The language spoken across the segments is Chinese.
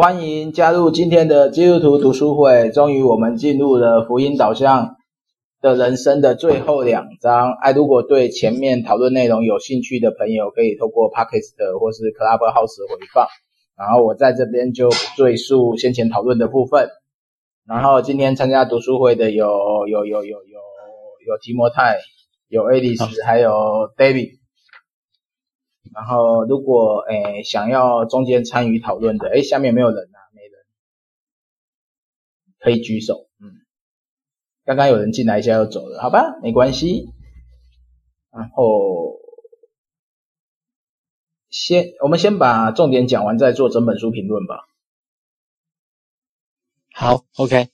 欢迎加入今天的基督徒读书会。终于，我们进入了福音导向的人生的最后两章。哎，如果对前面讨论内容有兴趣的朋友，可以透过 Podcast 或是 Clubhouse 回放。然后我在这边就赘述先前讨论的部分。然后今天参加读书会的有有有有有有，提摩太，有 Alice，还有 David。然后，如果诶想要中间参与讨论的，诶下面没有人啊，没人，可以举手。嗯，刚刚有人进来一下又走了，好吧，没关系。然后，先我们先把重点讲完，再做整本书评论吧。好，OK，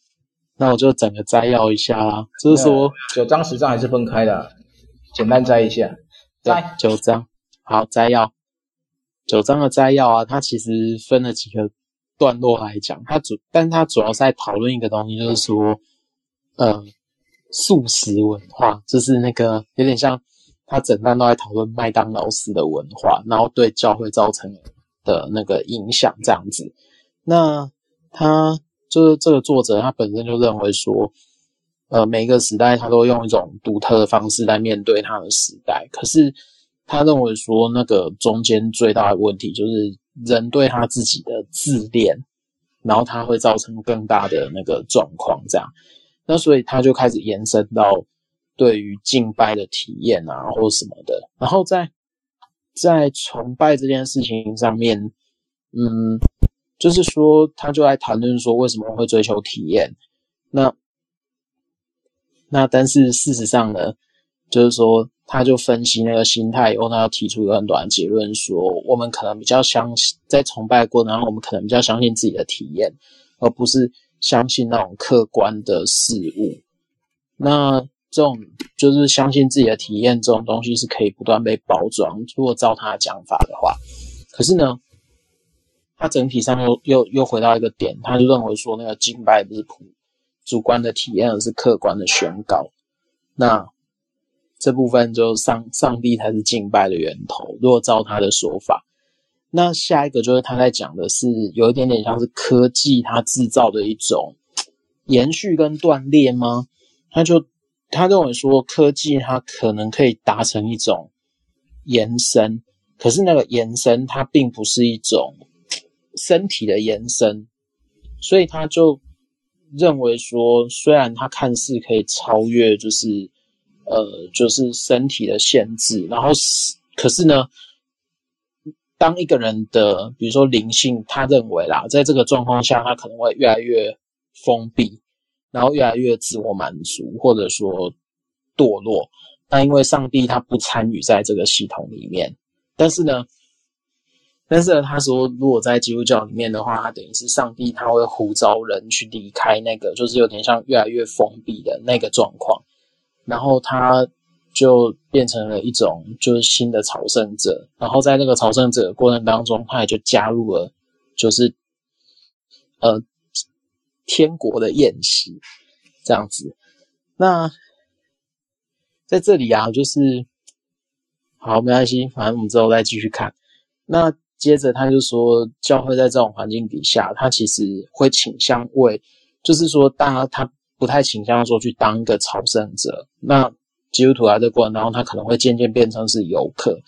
那我就整个摘要一下啦。就是说，九章十章还是分开的，简单摘一下。摘九章。好，摘要九章的摘要啊，它其实分了几个段落来讲，它主，但它主要是在讨论一个东西，就是说，呃，素食文化，就是那个有点像，它整段都在讨论麦当劳式的文化，然后对教会造成的那个影响这样子。那他就是这个作者，他本身就认为说，呃，每个时代他都用一种独特的方式来面对他的时代，可是。他认为说，那个中间最大的问题就是人对他自己的自恋，然后他会造成更大的那个状况，这样。那所以他就开始延伸到对于敬拜的体验啊，或什么的。然后在在崇拜这件事情上面，嗯，就是说他就在谈论说为什么会追求体验。那那但是事实上呢，就是说。他就分析那个心态以后，他要提出一个很短的结论说，我们可能比较相信在崇拜过程当中，我们可能比较相信自己的体验，而不是相信那种客观的事物。那这种就是相信自己的体验这种东西是可以不断被包装。如果照他的讲法的话，可是呢，他整体上又又又回到一个点，他就认为说，那个敬拜不是普主观的体验，而是客观的宣告。那。这部分就上上帝才是敬拜的源头。如果照他的说法，那下一个就是他在讲的是有一点点像是科技它制造的一种延续跟断裂吗？他就他认为说科技它可能可以达成一种延伸，可是那个延伸它并不是一种身体的延伸，所以他就认为说，虽然它看似可以超越，就是。呃，就是身体的限制，然后是，可是呢，当一个人的，比如说灵性，他认为啦，在这个状况下，他可能会越来越封闭，然后越来越自我满足，或者说堕落。那因为上帝他不参与在这个系统里面，但是呢，但是呢，他说，如果在基督教里面的话，他等于是上帝他会呼召人去离开那个，就是有点像越来越封闭的那个状况。然后他就变成了一种就是新的朝圣者，然后在那个朝圣者的过程当中，他也就加入了就是呃天国的宴席这样子。那在这里啊，就是好没关系，反正我们之后再继续看。那接着他就说，教会在这种环境底下，他其实会倾向为，就是说大家他。不太倾向说去当一个朝圣者，那基督徒在这过程当中，他可能会渐渐变成是游客。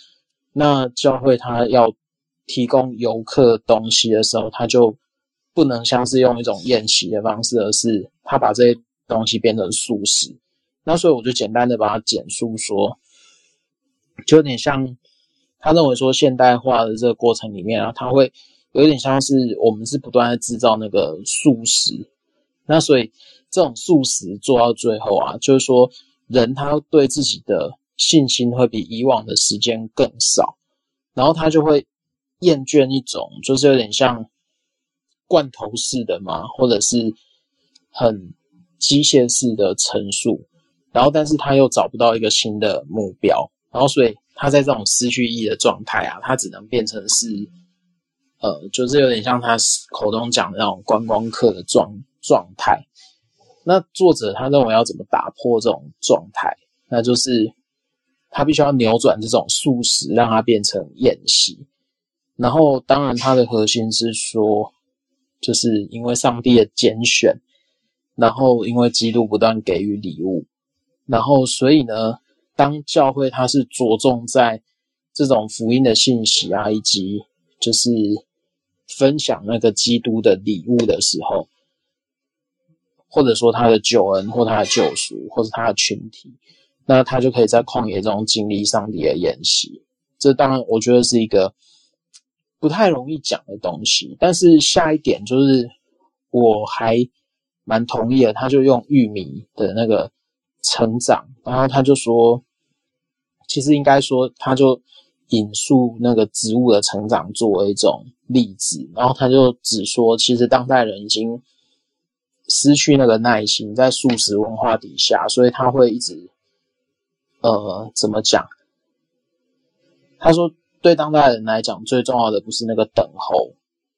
那教会他要提供游客东西的时候，他就不能像是用一种宴席的方式，而是他把这些东西变成素食。那所以我就简单的把它简述说，就有点像他认为说现代化的这个过程里面啊，他会有点像是我们是不断的制造那个素食。那所以。这种素食做到最后啊，就是说人他对自己的信心会比以往的时间更少，然后他就会厌倦一种就是有点像罐头式的嘛，或者是很机械式的陈述，然后但是他又找不到一个新的目标，然后所以他在这种失去意义的状态啊，他只能变成是呃，就是有点像他口中讲的那种观光客的状状态。那作者他认为要怎么打破这种状态？那就是他必须要扭转这种素食，让它变成宴席。然后，当然，它的核心是说，就是因为上帝的拣选，然后因为基督不断给予礼物，然后所以呢，当教会它是着重在这种福音的信息啊，以及就是分享那个基督的礼物的时候，或者说他的救恩或他的救赎，或者他的群体，那他就可以在旷野中经历上帝的演习。这当然，我觉得是一个不太容易讲的东西。但是下一点就是，我还蛮同意的。他就用玉米的那个成长，然后他就说，其实应该说，他就引述那个植物的成长作为一种例子，然后他就只说，其实当代人已经失去那个耐心，在素食文化底下，所以他会一直，呃，怎么讲？他说：“对当代人来讲，最重要的不是那个等候，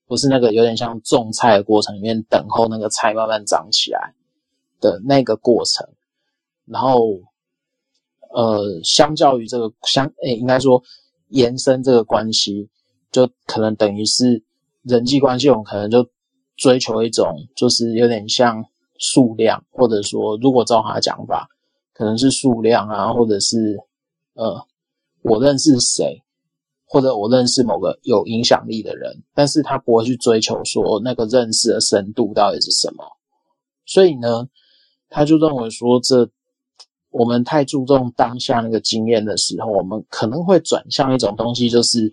不是那个有点像种菜的过程里面等候那个菜慢慢长起来的那个过程。然后，呃，相较于这个相，诶，应该说延伸这个关系，就可能等于是人际关系，我们可能就追求一种，就是有点像数量，或者说，如果照他讲法，可能是数量啊，或者是呃。”我认识谁，或者我认识某个有影响力的人，但是他不会去追求说那个认识的深度到底是什么。所以呢，他就认为说，这我们太注重当下那个经验的时候，我们可能会转向一种东西，就是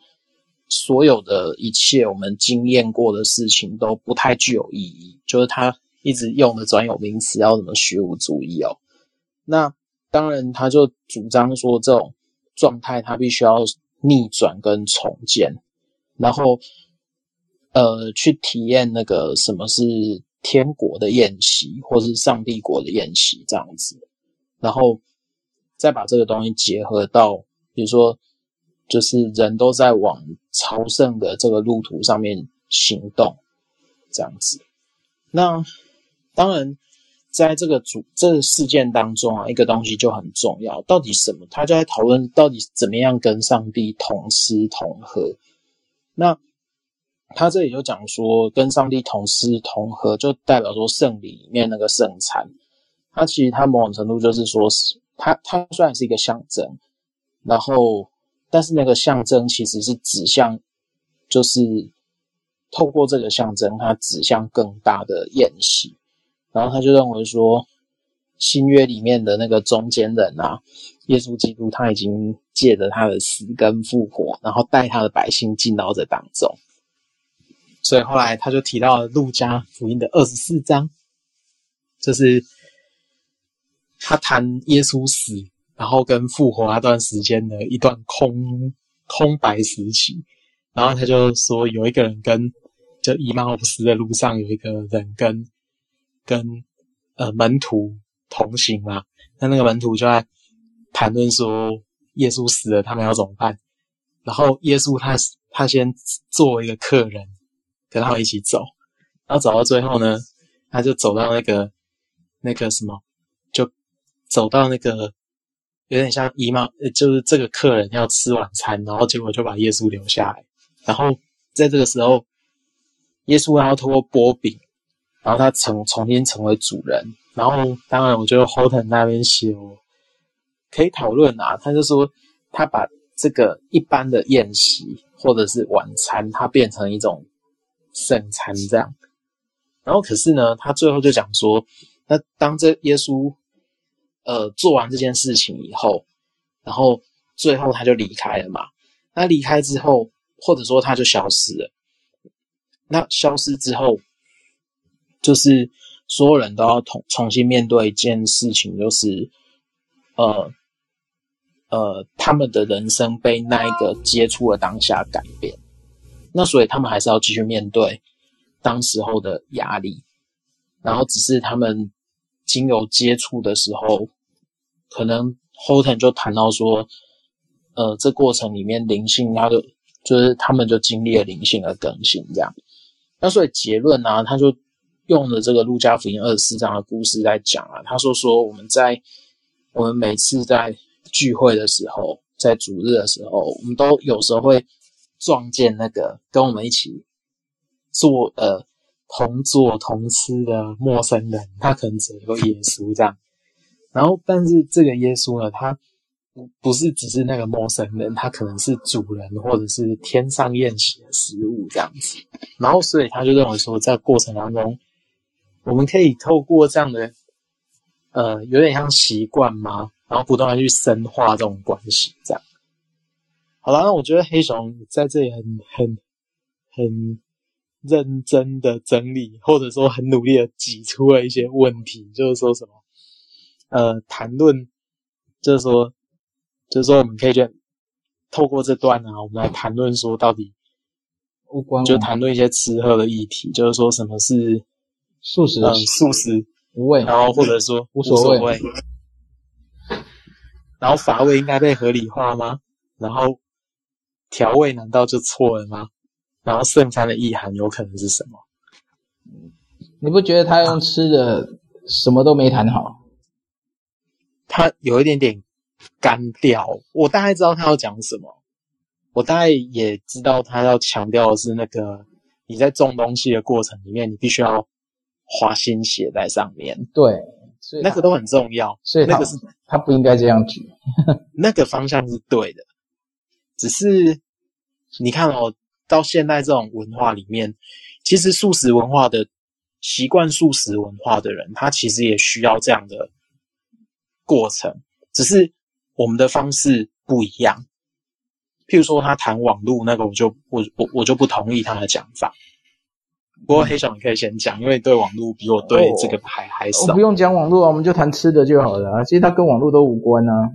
所有的一切我们经验过的事情都不太具有意义。就是他一直用的专有名词要什么虚无主义哦。那当然，他就主张说这种。状态，它必须要逆转跟重建，然后，呃，去体验那个什么是天国的宴席，或是上帝国的宴席这样子，然后再把这个东西结合到，比如说，就是人都在往朝圣的这个路途上面行动，这样子。那当然。在这个主这个事件当中啊，一个东西就很重要，到底什么？他就在讨论到底怎么样跟上帝同吃同喝。那他这里就讲说，跟上帝同吃同喝，就代表说圣礼里面那个圣餐。它其实它某种程度就是说是，它它虽然是一个象征，然后但是那个象征其实是指向，就是透过这个象征，它指向更大的宴席。然后他就认为说，新约里面的那个中间人啊，耶稣基督他已经借着他的死跟复活，然后带他的百姓进到这当中。所以后来他就提到了路加福音的二十四章，就是他谈耶稣死，然后跟复活那段时间的一段空空白时期。然后他就说，有一个人跟就以马忤斯的路上有一个人跟。跟呃门徒同行嘛，那那个门徒就在谈论说耶稣死了，他们要怎么办？然后耶稣他他先作为一个客人跟他们一起走，然后走到最后呢，他就走到那个那个什么，就走到那个有点像姨妈，就是这个客人要吃晚餐，然后结果就把耶稣留下来，然后在这个时候，耶稣要透过波饼。然后他成重新成为主人，然后当然我觉得 Horton 那边写，可以讨论啊。他就说他把这个一般的宴席或者是晚餐，它变成一种圣餐这样。然后可是呢，他最后就讲说，那当这耶稣呃做完这件事情以后，然后最后他就离开了嘛。那离开之后，或者说他就消失了。那消失之后。就是所有人都要重重新面对一件事情，就是呃呃，他们的人生被那一个接触的当下改变，那所以他们还是要继续面对当时候的压力，然后只是他们经由接触的时候，可能 Horton 就谈到说，呃，这过程里面灵性，他就就是他们就经历了灵性的更新，这样。那所以结论呢，他就。用的这个路加福音二十四章的故事在讲啊，他说说我们在我们每次在聚会的时候，在主日的时候，我们都有时候会撞见那个跟我们一起做呃同坐同吃的陌生人，他可能只有耶稣这样。然后，但是这个耶稣呢，他不不是只是那个陌生人，他可能是主人或者是天上宴席的食物这样子。然后，所以他就认为说，在过程当中，我们可以透过这样的，呃，有点像习惯吗，然后不断的去深化这种关系，这样。好了，那我觉得黑熊在这里很 很很认真的整理，或者说很努力的挤出了一些问题，就是说什么。呃，谈论就是说，就是说，我们可以就透过这段啊，我们来谈论说，到底就谈论一些吃喝的议题，就是说什么是素食，嗯，素食无味，然后或者说无所谓，然后乏味应该被合理化吗？然后调味难道就错了吗？然后剩餐的意涵有可能是什么？你不觉得他用吃的什么都没谈好？他有一点点干掉，我大概知道他要讲什么，我大概也知道他要强调的是那个你在种东西的过程里面，你必须要花心血在上面。对，所以那个都很重要。所以那个是他不应该这样举，那个方向是对的。只是你看哦，到现在这种文化里面，其实素食文化的习惯素食文化的人，他其实也需要这样的。过程只是我们的方式不一样，譬如说他谈网络那个，我就我我我就不同意他的讲法。不过黑熊你可以先讲，因为对网络比我对这个还还少。我不用讲网络啊，我们就谈吃的就好了啊。其实它跟网络都无关啊。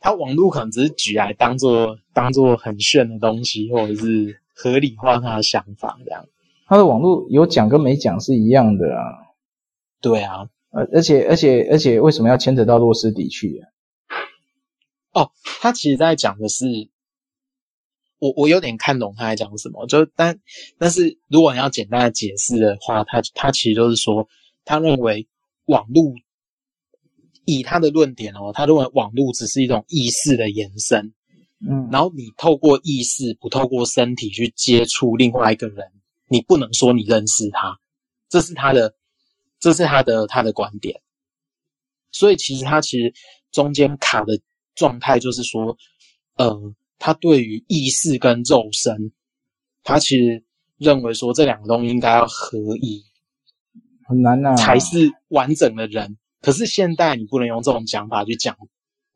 他网络可能只是举来当做当做很炫的东西，或者是合理化他的想法这样。他的网络有讲跟没讲是一样的啊。对啊。呃，而且而且而且，为什么要牵扯到洛斯底去啊？哦，他其实在讲的是，我我有点看懂他在讲什么，就但但是如果你要简单的解释的话，他他其实就是说，他认为网络以他的论点哦，他认为网络只是一种意识的延伸，嗯，然后你透过意识，不透过身体去接触另外一个人，你不能说你认识他，这是他的。这是他的他的观点，所以其实他其实中间卡的状态就是说，呃，他对于意识跟肉身，他其实认为说这两个东西应该要合一，很难呐，才是完整的人。可是现代你不能用这种讲法去讲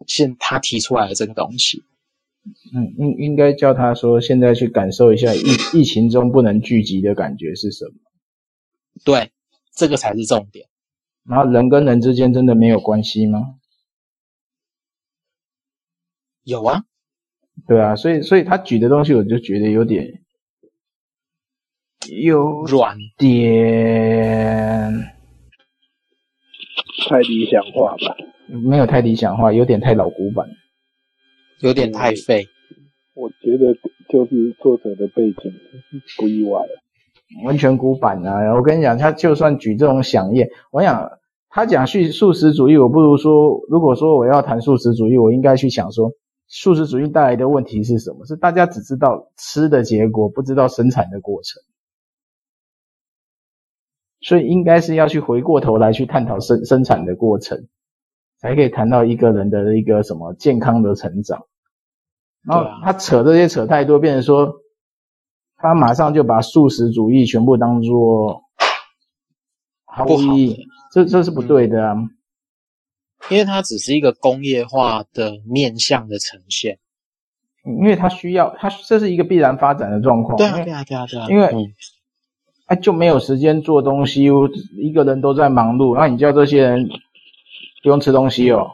现他提出来的这个东西，嗯，应应该叫他说，现在去感受一下疫疫情中不能聚集的感觉是什么？对。这个才是重点。然后人跟人之间真的没有关系吗？有啊，对啊，所以所以他举的东西我就觉得有点有软点太理想化吧？没有太理想化，有点太老古板，有点太废。我觉得就是作者的背景不意外了。完全古板啊！我跟你讲，他就算举这种响应，我想他讲素素食主义，我不如说，如果说我要谈素食主义，我应该去想说，素食主义带来的问题是什么？是大家只知道吃的结果，不知道生产的过程，所以应该是要去回过头来去探讨生生产的过程，才可以谈到一个人的一个什么健康的成长。然后他扯这些扯太多，变成说。他马上就把素食主义全部当做毫无意义，这这是不对的啊，因为它只是一个工业化的面向的呈现，因为它需要，它这是一个必然发展的状况。对啊，对啊，对啊，对啊。因为哎就没有时间做东西，一个人都在忙碌，那你叫这些人不用吃东西哦？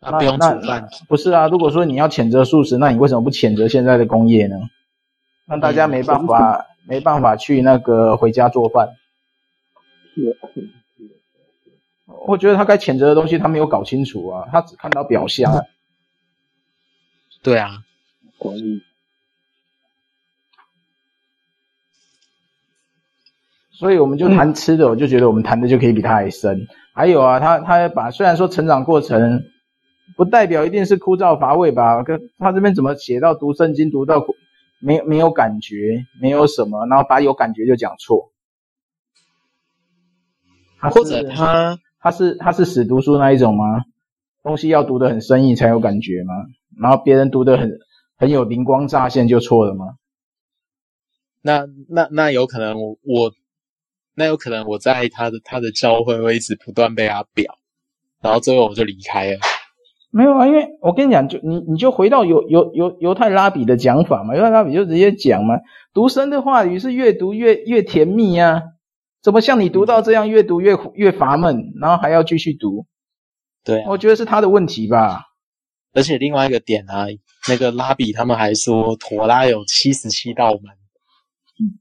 啊，不用煮饭？不是啊，如果说你要谴责素食，那你为什么不谴责现在的工业呢？让大家没办法，没办法去那个回家做饭。我觉得他该谴责的东西，他没有搞清楚啊，他只看到表象。对啊，同意。所以我们就谈吃的，我就觉得我们谈的就可以比他还深。还有啊，他他把虽然说成长过程不代表一定是枯燥乏味吧，跟他这边怎么写到读圣经读到？没没有感觉，没有什么，然后把有感觉就讲错，或者他他是他是死读书那一种吗？东西要读得很生硬才有感觉吗？然后别人读得很很有灵光乍现就错了吗？那那那有可能我我那有可能我在他的他的教会会一直不断被他表，然后最后我就离开了。没有啊，因为我跟你讲，就你你就回到犹犹犹犹太拉比的讲法嘛，犹太拉比就直接讲嘛，读神的话语是越读越越甜蜜啊。怎么像你读到这样，越读越越乏闷，然后还要继续读？对啊，我觉得是他的问题吧。而且另外一个点啊，那个拉比他们还说，陀拉有七十七道门。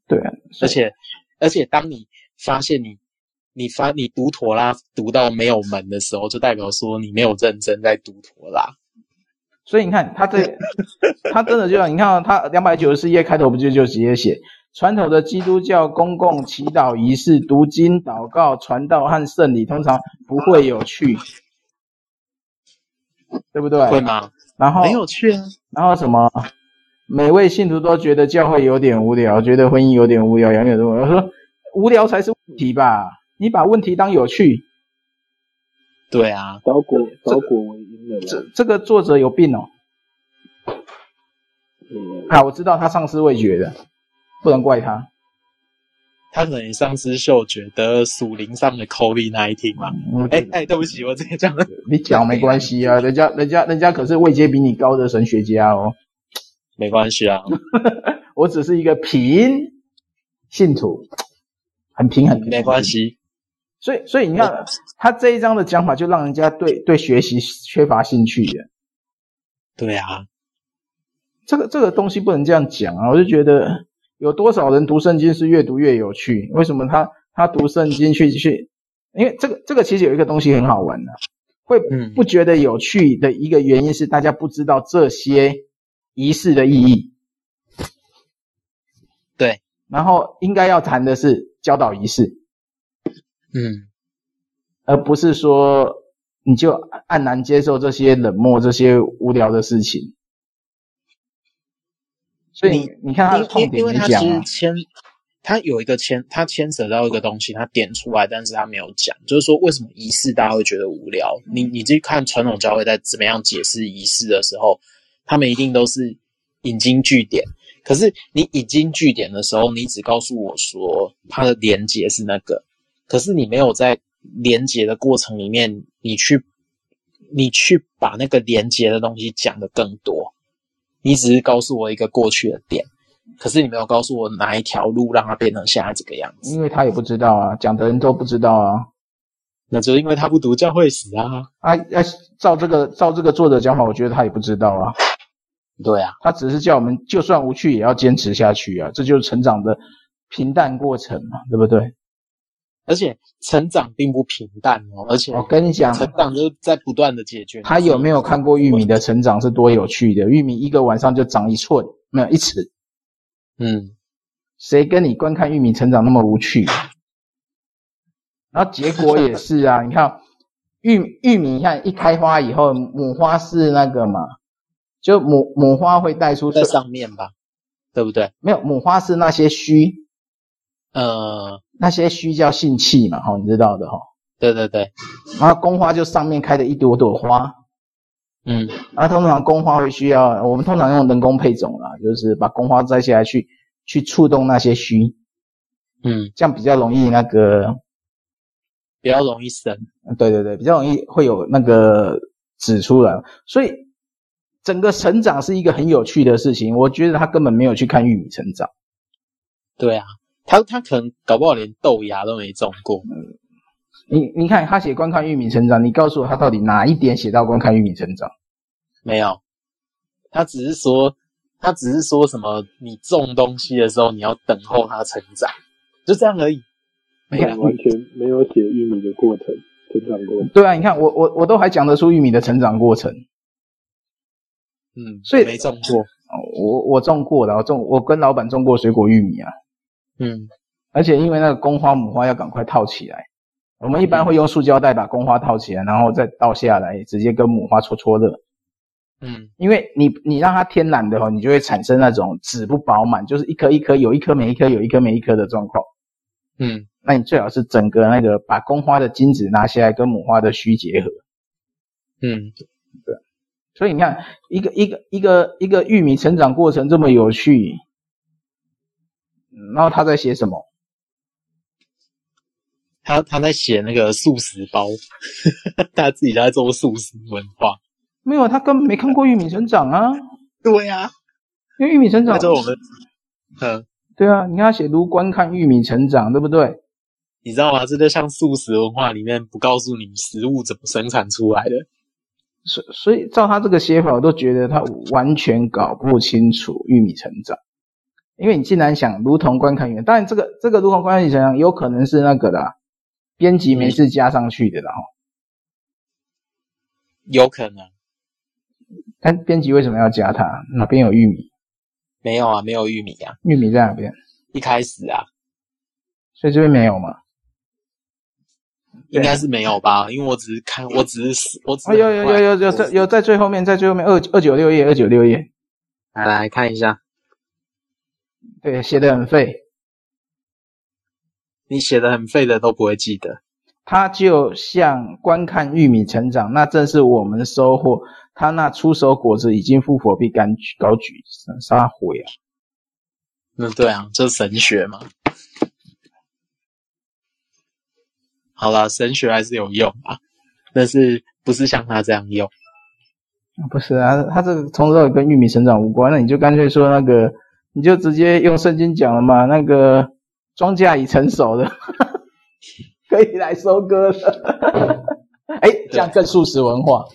对啊，而且而且当你发现你你发你读妥拉读到没有门的时候，就代表说你没有认真在读妥拉。所以你看他这他真的就像你看他两百九十四页开头不就就直接写。传统的基督教公共祈祷仪式、读经、祷告、传道和圣礼通常不会有趣，对不对？会吗？然后很有趣啊。然后什么？每位信徒都觉得教会有点无聊，觉得婚姻有点无聊，养女多。我说无聊才是问题吧？你把问题当有趣？对啊，倒果倒果为因的。这这个作者有病哦。嗯。啊，我知道他丧失味觉的。不能怪他，他可能丧失嗅觉，得属灵上的 COVID-19 嘛。哎哎，对不起，我直接讲了。你讲没关系啊，人家人家人家可是位阶比你高的神学家哦。没关系啊，我只是一个平信徒，很平很平。没关系。所以所以你看他这一章的讲法，就让人家对对学习缺乏兴趣的。对啊，这个这个东西不能这样讲啊，我就觉得。有多少人读圣经是越读越有趣？为什么他他读圣经去去？因为这个这个其实有一个东西很好玩的，会不觉得有趣的一个原因是大家不知道这些仪式的意义。对，然后应该要谈的是教导仪式，嗯，而不是说你就黯然接受这些冷漠、这些无聊的事情。所以你你看他的痛点，因为他其实牵，他有一个牵，他牵扯到一个东西，他点出来，但是他没有讲，就是说为什么仪式大家会觉得无聊？你你去看传统教会在怎么样解释仪式的时候，他们一定都是引经据典。可是你引经据典的时候，你只告诉我说它的连接是那个，可是你没有在连接的过程里面，你去你去把那个连接的东西讲的更多。你只是告诉我一个过去的点，可是你没有告诉我哪一条路让它变成现在这个样子。因为他也不知道啊，讲的人都不知道啊。那就因为他不读教会史啊。啊，要照这个照这个作者讲法，我觉得他也不知道啊。对啊，他只是叫我们就算无趣也要坚持下去啊，这就是成长的平淡过程嘛，对不对？而且成长并不平淡哦，而且我跟你讲，成长就是在不断的解决。他有没有看过玉米的成长是多有趣的？玉米一个晚上就长一寸，没有一尺。嗯，谁跟你观看玉米成长那么无趣？然后结果也是啊，你看玉玉米，你看一开花以后，母花是那个嘛，就母母花会带出在上面吧，对不对？没有，母花是那些须。呃，那些须叫性器嘛，哈，你知道的哈。对对对，然后宫花就上面开的一朵朵花，嗯，然后通常宫花会需要，我们通常用人工配种啦，就是把宫花摘下来去去触动那些须，嗯，这样比较容易那个，比较容易生，对对对，比较容易会有那个籽出来，所以整个成长是一个很有趣的事情。我觉得他根本没有去看玉米成长，对啊。他他可能搞不好连豆芽都没种过。嗯，你你看他写观看玉米成长，你告诉我他到底哪一点写到观看玉米成长？没有，他只是说他只是说什么你种东西的时候你要等候它成长，就这样而已。没有，完全没有写玉米的过程，成长过程。对啊，你看我我我都还讲得出玉米的成长过程。嗯，所以没种过。我我种过的，我种我跟老板种过水果玉米啊。嗯，而且因为那个公花母花要赶快套起来，我们一般会用塑胶袋把公花套起来，然后再倒下来，直接跟母花搓搓热。嗯，因为你你让它天然的话，你就会产生那种籽不饱满，就是一颗一颗有一颗没一颗有一颗没一颗的状况。嗯，那你最好是整个那个把公花的精子拿下来跟母花的须结合。嗯，对。所以你看，一个一个一个一个玉米成长过程这么有趣，然后他在写什么？他他在写那个素食包，他自己在做素食文化。没有，他根本没看过玉米成长啊。对呀、啊，因为玉米成长，就我们，嗯，对啊，你看他写如观看玉米成长，对不对？你知道吗？这就像素食文化里面不告诉你食物怎么生产出来的。所所以照他这个写法，我都觉得他完全搞不清楚玉米成长。因为你竟然想如同观看玉米，当然这个这个如同观看员想想，有可能是那个的编辑没事加上去的，然后、嗯、有可能。但编辑为什么要加它？哪边有玉米？没有啊，没有玉米啊。玉米在哪边？一开始啊，所以这边没有吗？应该是没有吧，因为我只是看，我只是我只是。有有有有有在有在最后面，在最后面二二九六页二九六页，来来看一下。对，写的很废。你写的很废的都不会记得。它就像观看玉米成长，那正是我们收获。它那出手果子已经覆火必高举，高举啥火呀？那对啊，这是神学嘛。好啦，神学还是有用啊，但是不是像他这样用？不是啊，他这个从头到尾跟玉米成长无关，那你就干脆说那个，你就直接用圣经讲了嘛，那个庄稼已成熟的，可以来收割了。哎，这样更素食文化。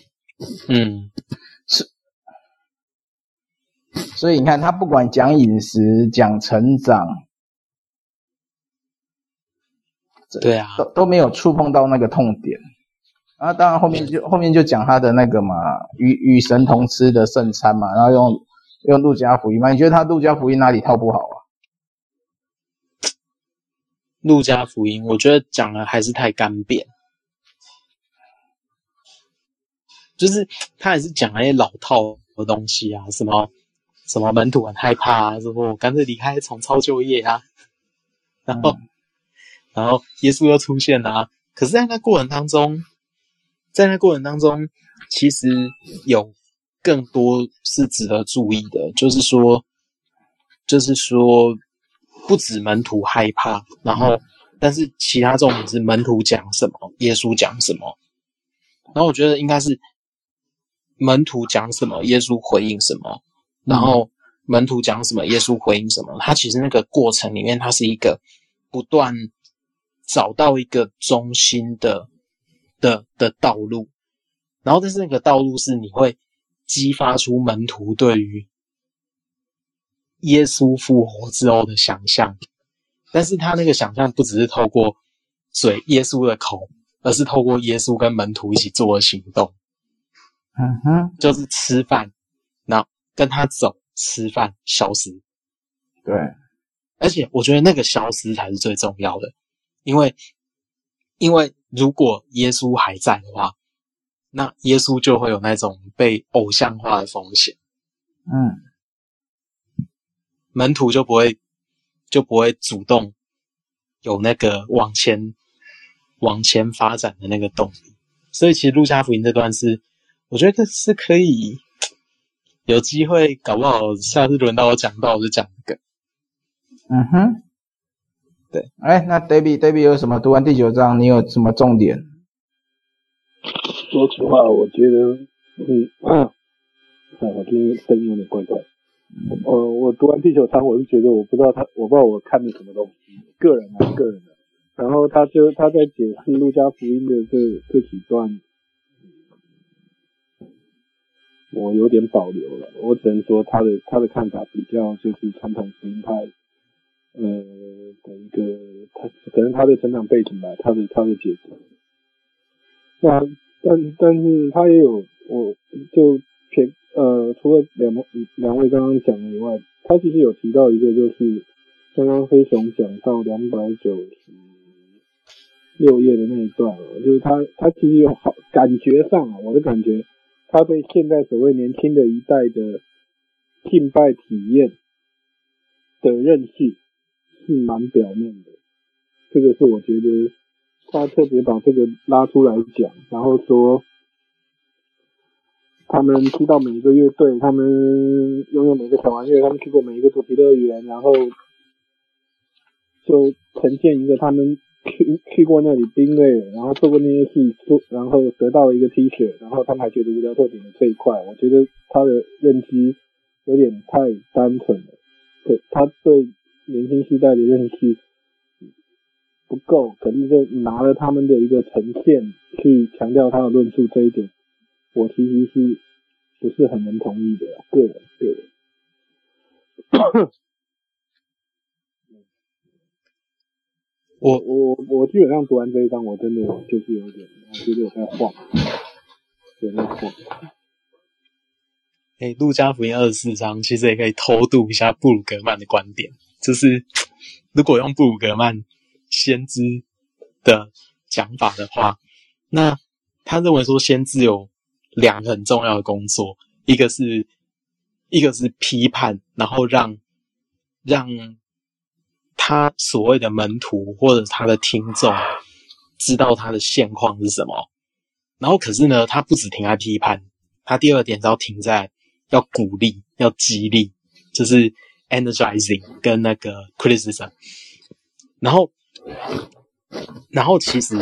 嗯，是。所以你看，他不管讲饮食，讲成长。对啊，都都没有触碰到那个痛点，然后当然后面就后面就讲他的那个嘛，与与神同吃的圣餐嘛，然后用用路加福音吗，你觉得他路加福音哪里套不好啊？路加福音我觉得讲的还是太干瘪，就是他还是讲那些老套的东西啊，什么什么门徒很害怕啊，什么我干脆离开重操旧业啊，然后。嗯 然后耶稣又出现了啊，可是，在那过程当中，在那过程当中，其实有更多是值得注意的，就是说，就是说，不止门徒害怕，然后，但是其他重点是门徒讲什么，耶稣讲什么，然后我觉得应该是门徒讲什么，耶稣回应什么，然后门徒讲什么，耶稣回应什么，他其实那个过程里面，它是一个不断。找到一个中心的的的道路，然后但是那个道路是你会激发出门徒对于耶稣复活之后的想象，但是他那个想象不只是透过嘴耶稣的口，而是透过耶稣跟门徒一起做的行动。嗯哼，就是吃饭，然后跟他走，吃饭，消失。对，而且我觉得那个消失才是最重要的。因为，因为如果耶稣还在的话，那耶稣就会有那种被偶像化的风险。嗯，门徒就不会就不会主动有那个往前往前发展的那个动力。所以，其实路加福音这段是，我觉得是可以有机会，搞不好下次轮到我讲到，我就讲一个。嗯哼。对，哎，那 David，David 有什么？读完第九章，你有什么重点？说实话，我觉得嗯，啊，我今天声音有点怪怪。呃，我读完第九章，我就觉得我不知道他，我不知道我看的什么东西，个人啊，个人的。然后他就他在解释路加福音的这这几段，我有点保留了。我只能说他的他的看法比较就是传统福音派。呃，的一个他可能他的成长背景吧，他的他的解读。那但但是他也有，我就偏呃，除了两两位刚刚讲的以外，他其实有提到一个，就是刚刚飞熊讲到两百九十六页的那一段，就是他他其实有好感觉上啊，我的感觉，他对现在所谓年轻的一代的敬拜体验的认识。是蛮表面的，这个是我觉得他特别把这个拉出来讲，然后说他们知道每一个乐队，他们拥有每个小玩意，他们去过每一个主题乐园，然后就呈现一个他们去去过那里冰位，然后做过那些事，做然后得到了一个 T 恤，然后他们还觉得无聊透顶的这一块，我觉得他的认知有点太单纯了，对，他对年轻世代的认识不够，可能就拿了他们的一个呈现去强调他的论述这一点，我其实是不是很能同意的，个人个人。我我我基本上读完这一章，我真的就是有点，我觉得我在晃，有点晃。哎，路加福音二十四章其实也可以偷渡一下布鲁格曼的观点，就是如果用布鲁格曼先知的讲法的话，那他认为说先知有两个很重要的工作，一个是一个是批判，然后让让他所谓的门徒或者他的听众知道他的现况是什么，然后可是呢，他不只停在批判，他第二点是要停在。要鼓励，要激励，就是 energizing 跟那个 criticism。然后，然后其实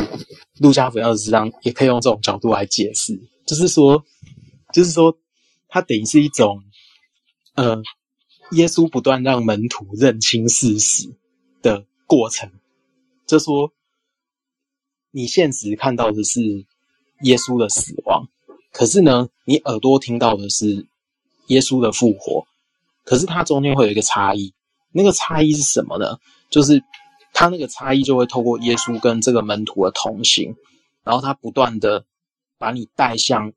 路加福音二十四章也可以用这种角度来解释，就是说，就是说，它等于是一种，呃，耶稣不断让门徒认清事实的过程。就说，你现实看到的是耶稣的死亡，可是呢，你耳朵听到的是。耶稣的复活，可是它中间会有一个差异，那个差异是什么呢？就是它那个差异就会透过耶稣跟这个门徒的同行，然后他不断的把你带向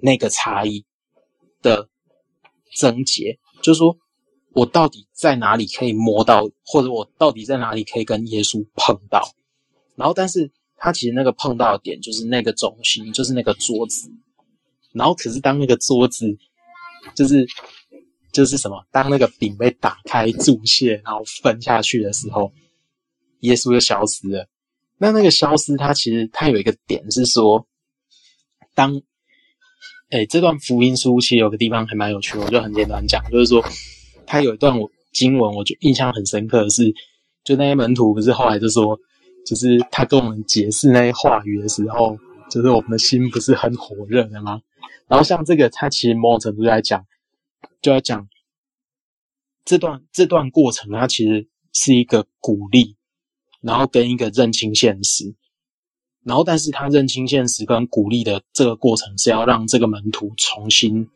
那个差异的症结，就是说我到底在哪里可以摸到，或者我到底在哪里可以跟耶稣碰到，然后但是他其实那个碰到的点就是那个中心，就是那个桌子，然后可是当那个桌子。就是就是什么？当那个饼被打开注解，然后分下去的时候，耶稣就消失了。那那个消失，它其实它有一个点是说，当哎这段福音书其实有个地方还蛮有趣，我就很简单讲，就是说它有一段我经文，我就印象很深刻的是，就那些门徒不是后来就说，就是他跟我们解释那些话语的时候，就是我们的心不是很火热的吗？然后像这个，它其实某种程度来讲，就要讲这段这段过程，它其实是一个鼓励，然后跟一个认清现实，然后但是他认清现实跟鼓励的这个过程，是要让这个门徒重新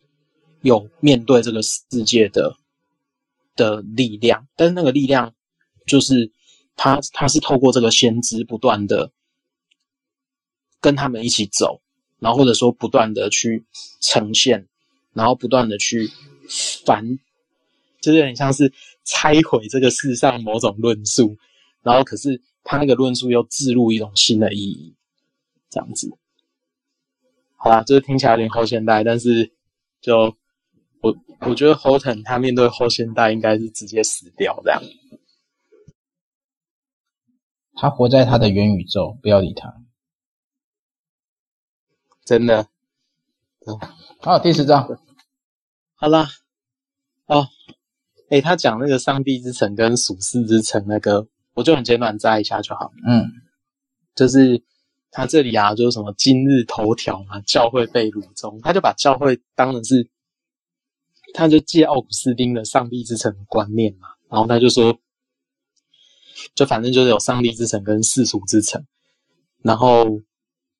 有面对这个世界的的力量，但是那个力量就是他他是透过这个先知不断的跟他们一起走。然后或者说不断的去呈现，然后不断的去反，就是有点像是拆毁这个世上某种论述，然后可是他那个论述又置入一种新的意义，这样子。好啦，就是听起来有点后现代，但是就我我觉得 Horton 他面对后现代应该是直接死掉这样。他活在他的元宇宙，不要理他。真的，嗯，好，第十章，好啦，哦，诶，他讲那个上帝之城跟属世之城那个，我就很简短摘一下就好。嗯，就是他这里啊，就是什么今日头条嘛，教会被掳中，他就把教会当成是，他就借奥古斯丁的上帝之城的观念嘛，然后他就说，就反正就是有上帝之城跟世俗之城，然后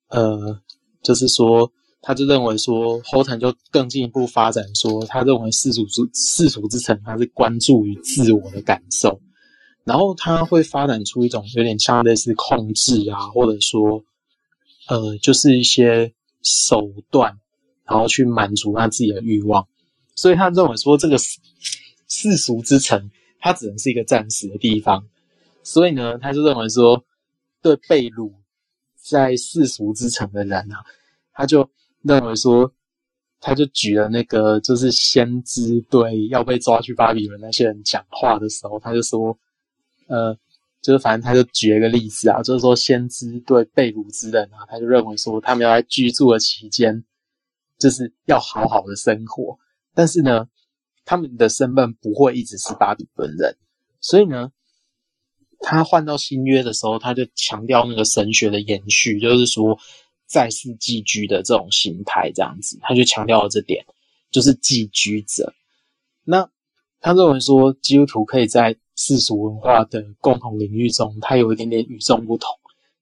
呃。就是说，他就认为说，Horton 就更进一步发展说，他认为世俗之世俗之城，他是关注于自我的感受，然后他会发展出一种有点像类似控制啊，或者说，呃，就是一些手段，然后去满足他自己的欲望，所以他认为说，这个世俗之城，它只能是一个暂时的地方，所以呢，他就认为说，对被掳。在世俗之城的人啊，他就认为说，他就举了那个就是先知对要被抓去巴比伦那些人讲话的时候，他就说，呃，就是反正他就举了一个例子啊，就是说先知对被掳之人啊，他就认为说他们要在居住的期间，就是要好好的生活，但是呢，他们的身份不会一直是巴比伦人，所以呢，他换到新约的时候，他就强调那个神学的延续，就是说在世寄居的这种形态，这样子，他就强调了这点，就是寄居者。那他认为说基督徒可以在世俗文化的共同领域中，它有一点点与众不同，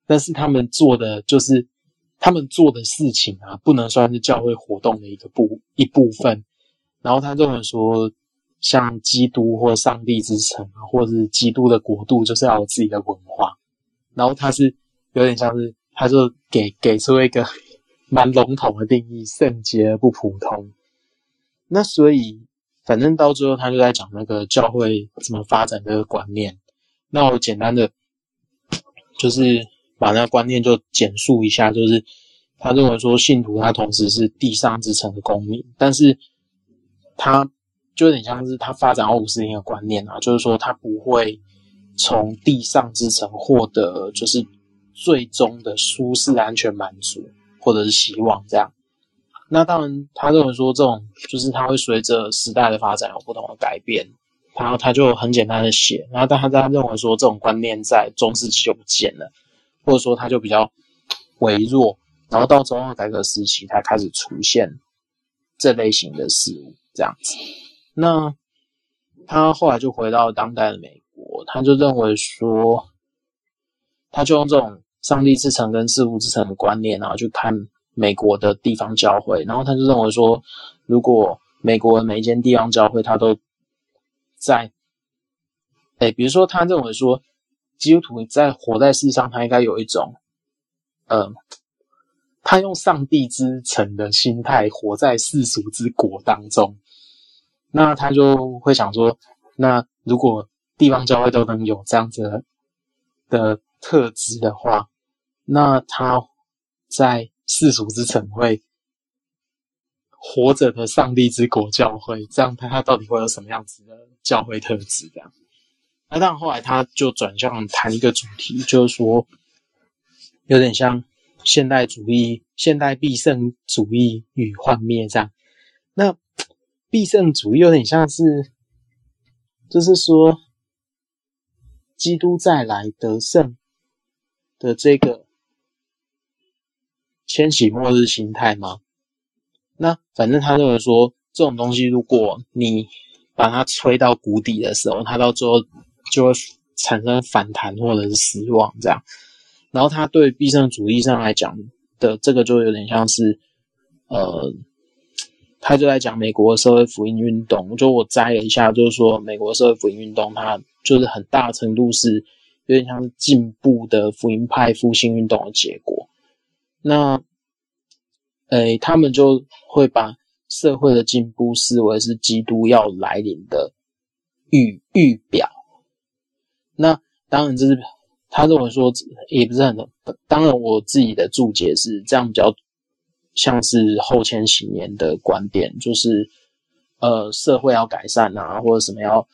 但是他们做的就是他们做的事情啊，不能算是教会活动的一个部一部分。然后他认为说，像基督或上帝之城啊，或者是基督的国度，就是要有自己的文化。然后他是有点像是，他就给给出一个 蛮笼统的定义：圣洁而不普通。那所以。反正到最后，他就在讲那个教会怎么发展这个观念。那我简单的就是把那个观念就简述一下，就是他认为说，信徒他同时是地上之城的公民，但是他就有点像是他发展奥古斯丁的观念啊，就是说他不会从地上之城获得就是最终的舒适、安全、满足或者是希望这样。那当然，他认为说这种就是他会随着时代的发展有不同的改变，然后他就很简单的写，然后但他他认为说这种观念在中世纪就不见了，或者说他就比较微弱，然后到中央改革时期才开始出现这类型的事物这样子。那他后来就回到当代的美国，他就认为说，他就用这种上帝之城跟事物之城的观念，然后去看。美国的地方教会，然后他就认为说，如果美国的每一间地方教会，他都在，哎，比如说他认为说，基督徒在活在世上，他应该有一种，呃，他用上帝之城的心态活在世俗之国当中，那他就会想说，那如果地方教会都能有这样子，的特质的话，那他在。世俗之城会活着的上帝之国教会，这样他他到底会有什么样子的教会特质？这样，那当然后来他就转向谈一个主题，就是说有点像现代主义、现代必胜主义与幻灭这样。那必胜主义有点像是，就是说基督再来得胜的这个。千禧末日心态吗？那反正他认为说，这种东西如果你把它吹到谷底的时候，它到最后就会产生反弹或者是失望这样。然后他对必胜主义上来讲的这个就有点像是，呃，他就在讲美国的社会福音运动。就我摘了一下，就是说美国社会福音运动，它就是很大程度是有点像是进步的福音派复兴运动的结果。那，诶，他们就会把社会的进步视为是基督要来临的预预表。那当然，这是他认为说也不是很，当然我自己的注解是这样，比较像是后千禧年的观点，就是呃，社会要改善啊，或者什么要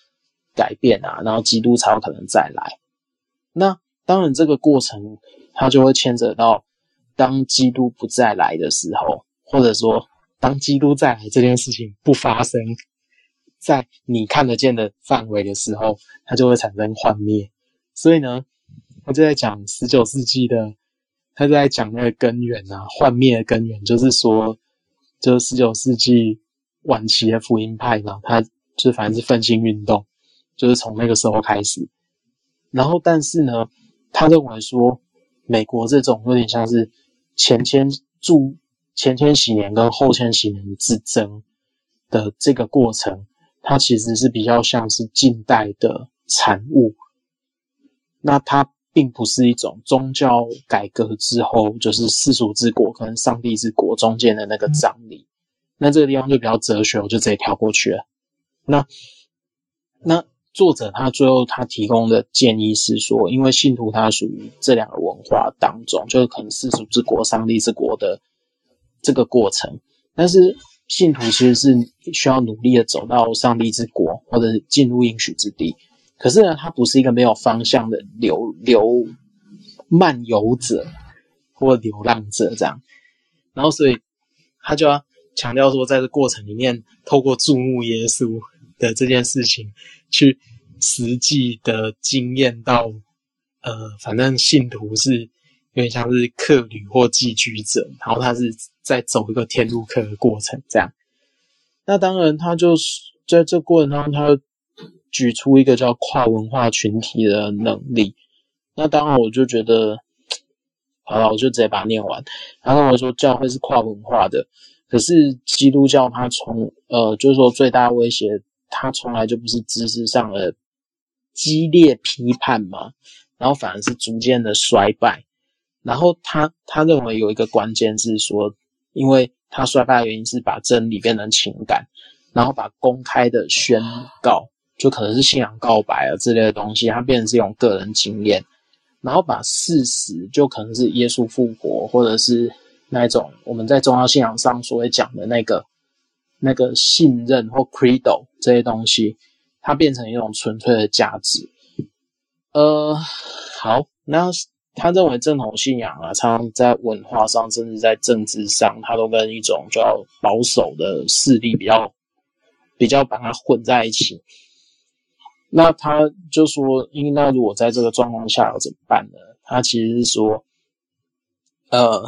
改变啊，然后基督才有可能再来。那当然，这个过程它就会牵扯到。当基督不再来的时候，或者说当基督再来这件事情不发生在你看得见的范围的时候，它就会产生幻灭。所以呢，他就在讲十九世纪的，他就在讲那个根源啊，幻灭的根源，就是说，就是十九世纪晚期的福音派嘛，他就是反正是复兴运动，就是从那个时候开始。然后，但是呢，他认为说，美国这种有点像是。前千住前千禧年跟后千禧年之争的这个过程，它其实是比较像是近代的产物。那它并不是一种宗教改革之后，就是世俗之国跟上帝之国中间的那个张力。那这个地方就比较哲学，我就直接跳过去了。那那。作者他最后他提供的建议是说，因为信徒他属于这两个文化当中，就是可能世俗之国、上帝之国的这个过程，但是信徒其实是需要努力的走到上帝之国，或者进入应许之地。可是呢，他不是一个没有方向的流流漫游者或流浪者这样。然后，所以他就要强调说，在这过程里面，透过注目耶稣的这件事情，去实际的经验到，呃，反正信徒是有点像是客旅或寄居者，然后他是在走一个天路客的过程这样。那当然，他就是在这过程当中，他举出一个叫跨文化群体的能力。那当然，我就觉得。好了，我就直接把它念完。然后我说，教会是跨文化的，可是基督教它从呃，就是说最大威胁，他从来就不是知识上的激烈批判嘛，然后反而是逐渐的衰败。然后他他认为有一个关键是说，因为他衰败的原因是把真理变成情感，然后把公开的宣告，就可能是信仰告白啊之类的东西，它变成是一种个人经验。然后把事实，就可能是耶稣复活，或者是那种我们在宗教信仰上所谓讲的那个那个信任或 credo 这些东西，它变成一种纯粹的价值。呃，好，那他认为正统信仰啊，常常在文化上，甚至在政治上，它都跟一种比较保守的势力比较比较把它混在一起。那他就说，因为那如果在这个状况下要怎么办呢？他其实是说，呃，